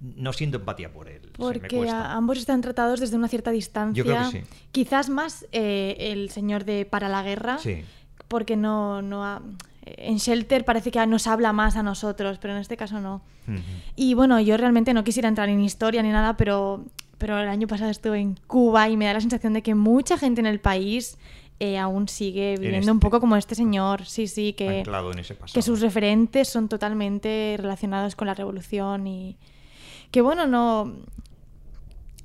no siento empatía por él. Se me Porque ambos están tratados desde una cierta distancia. Yo creo que sí. Quizás más eh, el señor de Para la Guerra, Sí. porque no, no ha- en Shelter parece que nos habla más a nosotros, pero en este caso no. Y bueno, yo realmente no quisiera entrar en historia ni nada, pero, pero el año pasado estuve en Cuba y me da la sensación de que mucha gente en el país eh, aún sigue viviendo este- un poco como este señor. Sí, sí, que, que sus referentes son totalmente relacionados con la revolución y que bueno, no...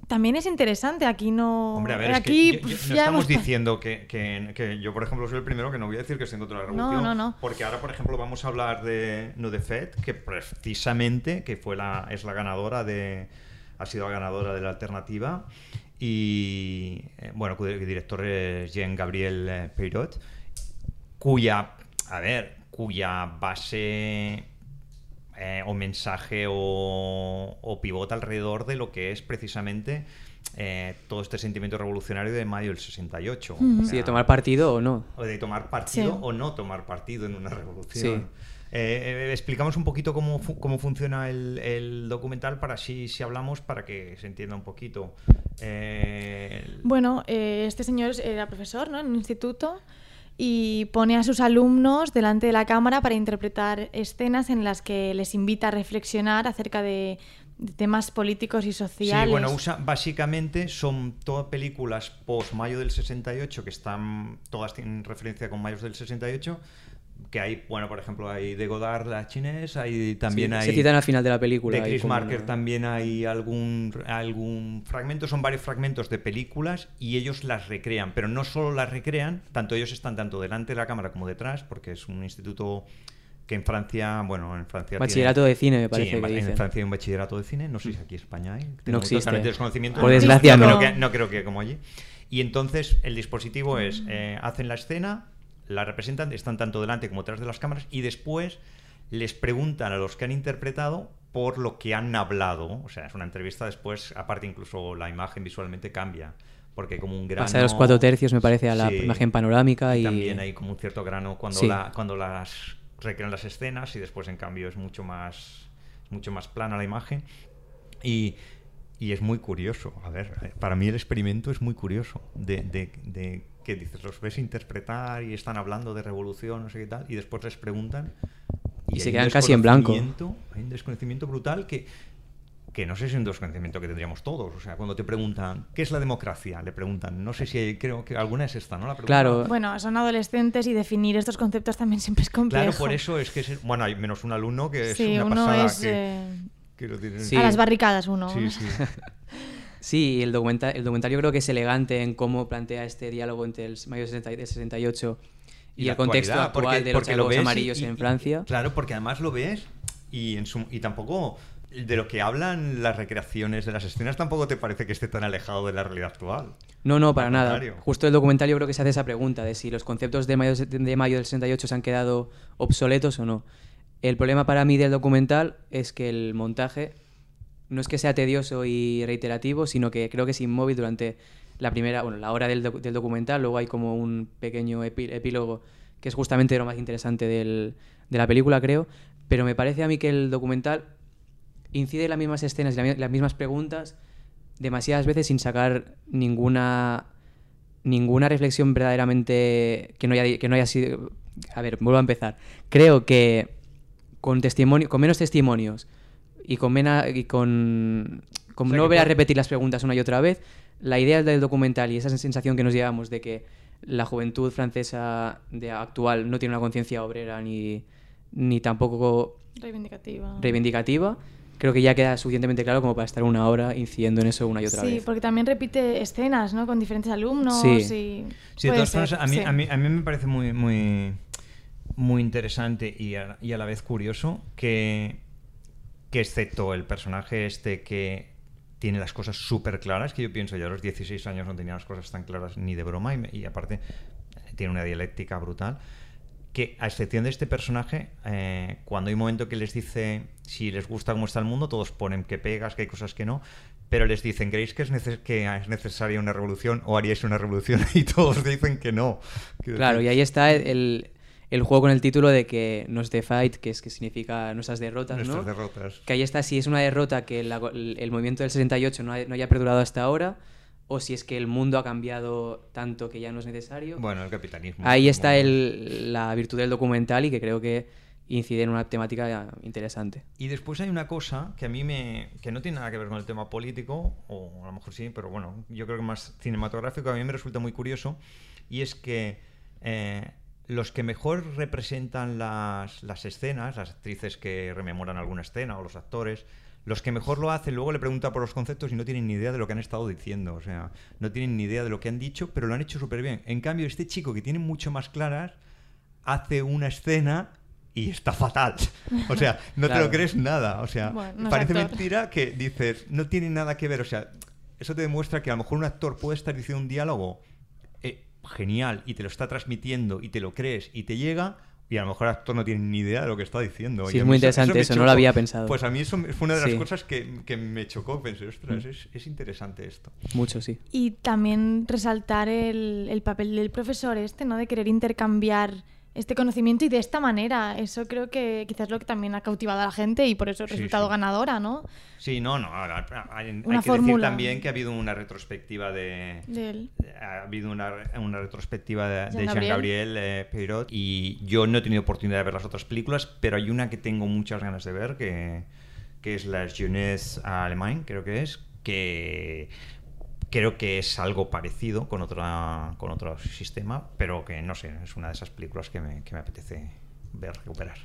También es interesante, aquí no... Hombre, a ver, es aquí que yo- yo- no estamos diciendo que, que- que yo, por ejemplo, soy el primero que no voy a decir que estoy en contra de la No, revolución. no, no. Porque ahora, por ejemplo, vamos a hablar de No de Fed, que precisamente que fue la, es la ganadora de. ha sido la ganadora de la alternativa. Y eh, bueno, cuyo director es Jean-Gabriel eh, Peirot, cuya. A ver, cuya base eh, o mensaje o, o pivota alrededor de lo que es precisamente eh, todo este sentimiento revolucionario de mayo del 68. O Ujú. Sí, de tomar partido o no. o de tomar partido Sí. o no tomar partido en una revolución. Sí. Eh, explicamos un poquito cómo, fu- cómo funciona el, el documental para así si hablamos para que se entienda un poquito. Eh, el- Bueno, eh, este señor era profesor ¿no? en un instituto y pone a sus alumnos delante de la cámara para interpretar escenas en las que les invita a reflexionar acerca de, de temas políticos y sociales. Sí, bueno, usa, básicamente son todas películas post mayo del 68 que están, todas tienen referencia con mayos del 68. Que hay, bueno, por ejemplo, hay de Godard, la chinés, hay también Sí, hay. Se citan al final de la película. De Chris Marker una- también hay algún, algún fragmento, son varios fragmentos de películas y ellos las recrean, pero no solo las recrean, tanto ellos están tanto delante de la cámara como detrás, porque es un instituto que en Francia, bueno, en Francia... Bachillerato tiene- de cine, me Sí, parece en, que en dicen. Francia hay un bachillerato de cine, no sé si aquí en España hay. Tengo existe. totalmente desconocimiento. Por No, desgracia, no. no. Creo que, no creo que como allí. Y entonces el dispositivo es, eh, hacen la escena, la representan, están tanto delante como detrás de las cámaras y después les preguntan a los que han interpretado por lo que han hablado. O sea, es una entrevista después, aparte incluso la imagen visualmente cambia. Porque como un grano... Pasa de los cuatro tercios, me parece, a la Sí. imagen panorámica y... También hay como un cierto grano cuando, Sí. la, cuando las recrean las escenas y después en cambio es mucho más, mucho más plana la imagen. Y, y es muy curioso. A ver, eh, para mí el experimento es muy curioso. De, de- de que dices, los ves interpretar y están hablando de revolución, no sé qué tal, y después les preguntan. Y se hay un quedan casi en blanco. Hay un desconocimiento brutal que, que no sé si es un desconocimiento que tendríamos todos. O sea, cuando te preguntan, ¿qué es la democracia? Le preguntan, no sé si hay- creo que alguna es esta, ¿no? La pregunta. Claro. Bueno, son adolescentes y definir estos conceptos también siempre es complejo. Claro, por eso es que es, bueno, hay menos un alumno que es Sí, una uno pasada es que, eh, quiero decir, Sí. a las barricadas uno. Sí, sí. Sí, el, documenta el documental yo creo que es elegante en cómo plantea este diálogo entre el mayo del 60 del 68 y, el contexto actual porque- de los porque lo ves amarillos y- en y- Francia. claro, porque además lo ves y, en su, y tampoco de lo que hablan las recreaciones de las escenas tampoco te parece que esté tan alejado de la realidad actual. No, no, para nada. Justo el documental yo creo que se hace esa pregunta de si los conceptos de mayo, de mayo del 68 se han quedado obsoletos o no. El problema para mí del documental es que el montaje no es que sea tedioso y reiterativo, sino que creo que es inmóvil durante la primera, bueno, la hora del, docu- del documental. Luego hay como un pequeño epílogo que es justamente lo más interesante del- de la película, creo. Pero me parece a mí que el documental incide en las mismas escenas y las mismas preguntas demasiadas veces sin sacar ninguna ninguna reflexión verdaderamente que no haya, que no haya sido a ver vuelvo a empezar creo que con testimonio con menos testimonios y con mena- y con, con O sea, no volver a repetir las preguntas una y otra vez la idea del documental y esa sensación que nos llevamos de que la juventud francesa de actual no tiene una conciencia obrera ni ni tampoco Reivindicativa. reivindicativa, creo que ya queda suficientemente claro como para estar una hora incidiendo en eso una y otra sí, vez. porque también repite escenas, ¿no? Con diferentes alumnos Sí. y... Sí, de todas formas, a mí, sí. a, mí, a mí me parece muy, muy, muy interesante y a, y a la vez curioso que, que excepto el personaje este que tiene las cosas súper claras, que yo pienso ya a los 16 años no tenía las cosas tan claras ni de broma y, me- y aparte eh, tiene una dialéctica brutal, que a excepción de este personaje, eh, cuando hay un momento que les dice si les gusta cómo está el mundo, todos ponen que pegas, que hay cosas que no, pero les dicen, ¿creéis que es, neces- que es necesaria una revolución o haríais una revolución? Y todos dicen que no. Claro, y ahí está el, el juego con el título de que no es the fight, que es que significa nuestras derrotas, nuestras ¿no? derrotas. Que ahí está si es una derrota que la- el, movimiento del 68 no, ha- no haya perdurado hasta ahora, o si es que el mundo ha cambiado tanto que ya no es necesario. Bueno, el capitalismo. ahí está el, la virtud del documental y que creo que incide en una temática interesante. Y después hay una cosa que a mí me. que no tiene nada que ver con el tema político, o a lo mejor sí, pero bueno, yo creo que más cinematográfico, a mí me resulta muy curioso, y es que eh, los que mejor representan las, las escenas, las actrices que rememoran alguna escena o los actores, los que mejor lo hacen, luego le preguntan por los conceptos y no tienen ni idea de lo que han estado diciendo. O sea, no tienen ni idea de lo que han dicho, pero lo han hecho súper bien. En cambio, este chico que tiene mucho más claras, hace una escena y está fatal. O sea, no te lo crees nada. O sea, Bueno, no es parece actor. mentira que dices, no tiene nada que ver. O sea, eso te demuestra que a lo mejor un actor puede estar diciendo un diálogo genial y te lo está transmitiendo y te lo crees y te llega. Y a lo mejor el actor no tiene ni idea de lo que está diciendo. Sí, Y es muy interesante me eso, no lo había pensado. Pues a mí eso fue una de las Sí. Mm. cosas que, que me chocó. Pensé, ostras, es, es interesante esto. Mucho, sí. Y también resaltar el, el papel del profesor este, ¿no? De querer intercambiar este conocimiento y de esta manera. Eso creo que quizás es lo que también ha cautivado a la gente y por eso Sí, resultado sí. ganadora, ¿no? Sí, no, no. Hay, hay Una que decir fórmula. también que ha habido una retrospectiva de, De él. ha habido una, una retrospectiva de, de Jean-Gabriel. Jean-Gabriel eh, Peirot y yo no he tenido oportunidad de ver las otras películas, pero hay una que tengo muchas ganas de ver, que, que es la Jeunesse Allemagne, creo que es, que creo que es algo parecido con, otra, con otro sistema, pero que no sé, es una de esas películas que me, que me apetece ver, recuperar.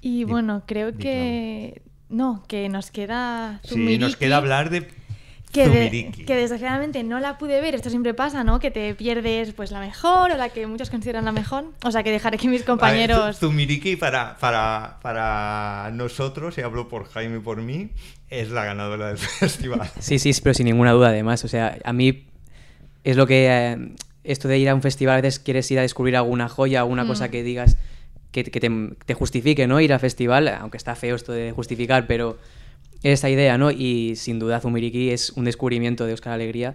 Y Di- bueno, creo que... No, que nos queda... Sí, nos queda hablar de Que, de- que desgraciadamente no la pude ver, esto siempre pasa, ¿no? Que te pierdes pues la mejor o la que muchos consideran la mejor. O sea que dejaré que mis ver, compañeros... Zu- Zumiriki para, para, para nosotros, y hablo por Jaime y por mí, es la ganadora del festival. Sí, sí, pero sin ninguna duda, además. O sea, a mí es lo que. eh, esto de ir a un festival, a veces quieres ir a descubrir alguna joya, alguna Mm. cosa que digas. que, que te, te justifique, ¿no? Ir al festival, aunque está feo esto de justificar, pero esa idea, ¿no? Y sin duda Zumiriki es un descubrimiento de Oscar Alegría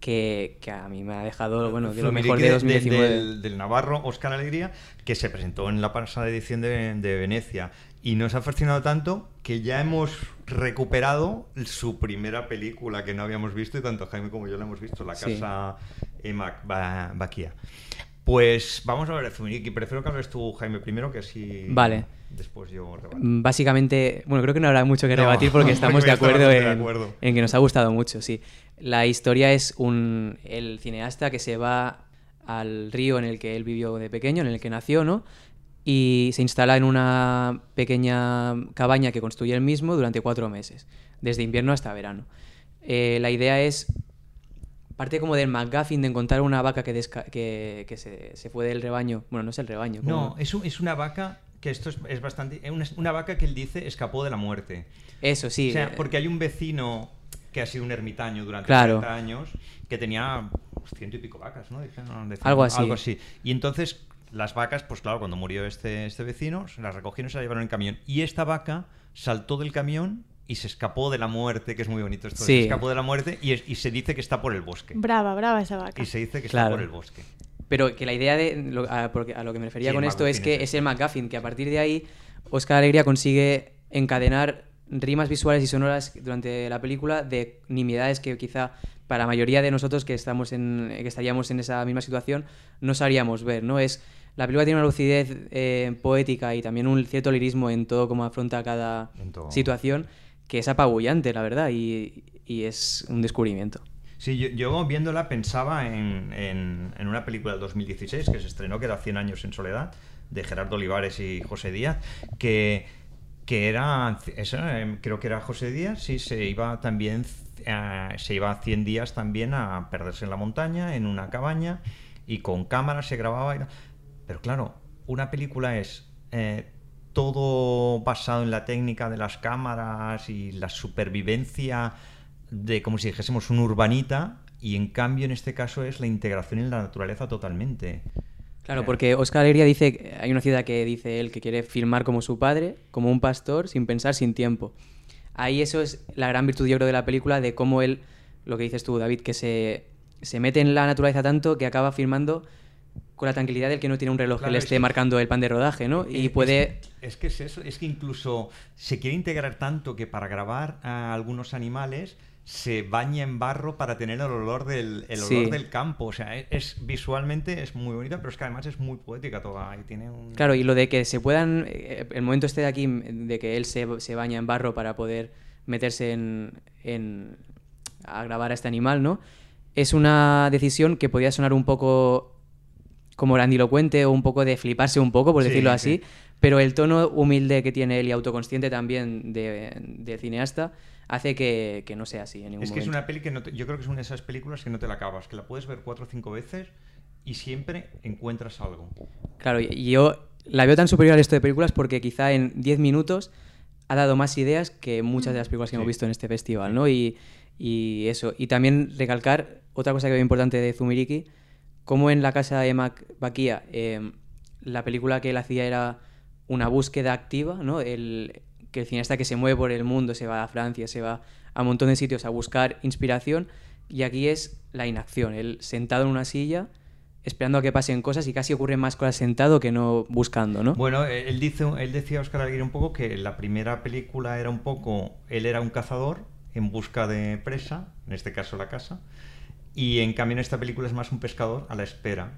que, que a mí me ha dejado, bueno, de lo mejor de Zumiriki 2019. del, del Navarro, Oscar Alegría, que se presentó en la pasada edición de, de Venecia. Y nos ha fascinado tanto que ya hemos recuperado su primera película que no habíamos visto y tanto Jaime como yo la hemos visto, La Sí. Casa Emac Ba- Baquía. Pues vamos a ver Zumiriki. Prefiero que hables tú, Jaime, primero, que así Vale. Después yo rebato. Mm, Básicamente, bueno, creo que no habrá mucho que No, rebatir porque porque estamos de acuerdo, de en, acuerdo. en que nos ha gustado mucho, sí. La historia es un el cineasta que se va al río en el que él vivió de pequeño, en el que nació, ¿no? Y se instala en una pequeña cabaña que construye él mismo durante cuatro meses, desde invierno hasta verano. Eh, la idea es parte como del McGuffin de encontrar una vaca que, desca- que, que se, se fue del rebaño. Bueno, no es el rebaño. No, es, un- es una vaca que esto es, es bastante. es Una, una vaca que él dice escapó de la muerte. Eso, sí. o sea, eh, porque hay un vecino que ha sido un ermitaño durante Claro. 30 años que tenía pues, ciento y pico vacas, ¿no? Decían, Algo así. Algo así. Y entonces las vacas, pues claro, cuando murió este, este vecino, se las recogieron y se las llevaron en camión. Y esta vaca saltó del camión y se escapó de la muerte, que es muy bonito esto. Sí. Se escapó de la muerte y, es- y se dice que está por el bosque. Brava, brava esa vaca. Y se dice que Claro. está por el bosque. Pero que la idea de lo- a, a lo que me refería Sí, con esto es que es el McGuffin, que a partir de ahí Oscar Alegría consigue encadenar rimas visuales y sonoras durante la película de nimiedades que quizá para la mayoría de nosotros que estamos en que estaríamos en esa misma situación no sabríamos ver, ¿no? Es la película tiene una lucidez eh, poética y también un cierto lirismo en todo cómo afronta cada situación que es apabullante, la verdad, y, y es un descubrimiento. Sí, yo, yo viéndola pensaba en, en- en una película del 2016 que se estrenó, que era 100 años en soledad, de Gerardo Olivares y José Díaz, que, que era, em, creo que era José Díaz, sí, se iba también, eh, se iba 100 días también a perderse en la montaña, en una cabaña, y con cámaras se grababa. y. Pero claro, una película es eh, todo basado en la técnica de las cámaras y la supervivencia de, como si dijésemos, un urbanita, y en cambio en este caso es la integración en la naturaleza totalmente. Claro, porque Oscar Alegría dice, hay una ciudad que dice él que quiere filmar como su padre, como un pastor, sin pensar, sin tiempo. Ahí eso es la gran virtud, yo creo, de la película, de cómo él, lo que dices tú, David, que se, se mete en la naturaleza tanto que acaba filmando con la tranquilidad del que no tiene un reloj Claro, que le es esté marcando el pan de rodaje, ¿no? Y Es- puede... Es, que es eso, es que incluso se quiere integrar tanto que para grabar a algunos animales se baña en barro para tener el olor del, el olor Sí. del campo. O sea, es, es- visualmente es muy bonita, pero es que además es muy poética toda. Y tiene un... Claro, y lo de que se puedan, eh, el momento este de aquí, de que él se, se baña en barro para poder meterse en, en- a grabar a este animal, ¿no? Es una decisión que podía sonar un poco como grandilocuente o un poco de fliparse un poco, por Sí, decirlo así, sí. pero el tono humilde que tiene él y autoconsciente también de, de cineasta hace que, que no sea así en ningún Es que es una peli que no te- yo creo que es una de esas películas que no te la acabas, que la puedes ver cuatro o cinco veces y siempre encuentras algo. Claro, y- yo la veo tan superior al resto de películas porque quizá en 10 minutos ha dado más ideas que muchas de las películas que Sí. hemos visto en este festival, ¿no? Y, y eso. Y también recalcar otra cosa que veo importante de Zumiriki, como en la casa de Mac Baquía, eh, la película que él hacía era una búsqueda activa, ¿no? El, que el cineasta que se mueve por el mundo, se va a Francia, se va a un montón de sitios a buscar inspiración, y aquí es la inacción, él sentado en una silla esperando a que pasen cosas y casi ocurren más cosas sentado que no buscando, ¿no? Bueno, él, dice, él decía, Oscar Aguirre, un poco que la primera película era un poco, él era un cazador en busca de presa, en este caso la casa, y en cambio en esta película es más un pescador a la espera.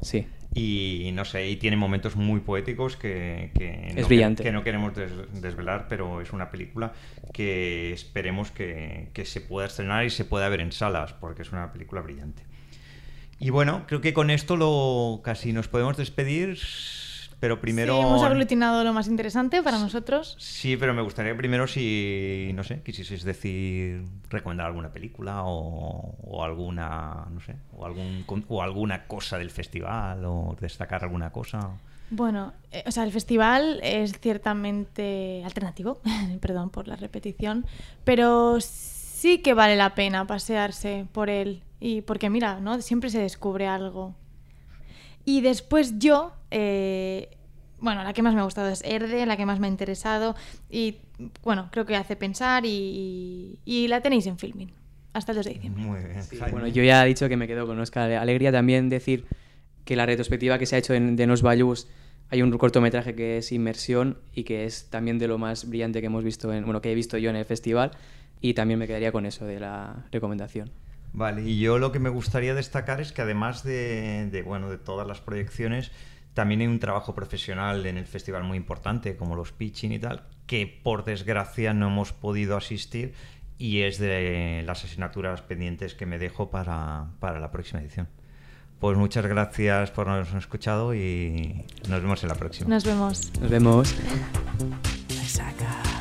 Sí. Y no sé, y tiene momentos muy poéticos que, que Es no, brillante. que no queremos des- desvelar, pero es una película que esperemos que, que se pueda estrenar y se pueda ver en salas, porque es una película brillante. Y bueno, creo que con esto lo casi nos podemos despedir, pero primero... Sí, hemos aglutinado lo más interesante para nosotros. Sí, pero me gustaría primero si, no sé, quisieseis decir, recomendar alguna película o, o alguna, no sé, o, algún, o alguna cosa del festival o destacar alguna cosa. Bueno, eh, o sea, el festival es ciertamente alternativo, perdón por la repetición, pero sí que vale la pena pasearse por él y porque mira, ¿no? Siempre se descubre algo. Y después yo, eh, bueno, la que más me ha gustado es Erde, la que más me ha interesado y bueno, creo que hace pensar y, y la tenéis en filming hasta el 2 de diciembre. Muy bien. Bueno, yo ya he dicho que me quedo con Oscar. Alegría también decir que la retrospectiva que se ha hecho en, de Nos Bayús hay un cortometraje que es Inmersión y que es también de lo más brillante que hemos visto, en, bueno, que he visto yo en el festival y también me quedaría con eso de la recomendación. Vale, y yo lo que me gustaría destacar es que además de, de, bueno, de todas las proyecciones, también hay un trabajo profesional en el festival muy importante, como los pitching y tal, que por desgracia no hemos podido asistir y es de las asignaturas pendientes que me dejo para, para la próxima edición. Pues muchas gracias por habernos escuchado y nos vemos en la próxima. Nos vemos. Nos vemos. Resaca.